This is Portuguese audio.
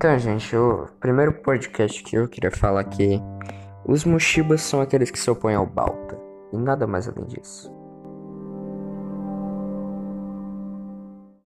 Então, gente, o primeiro podcast que eu queria falar aqui, os Mushibas são aqueles que se opõem ao Balta, e nada mais além disso.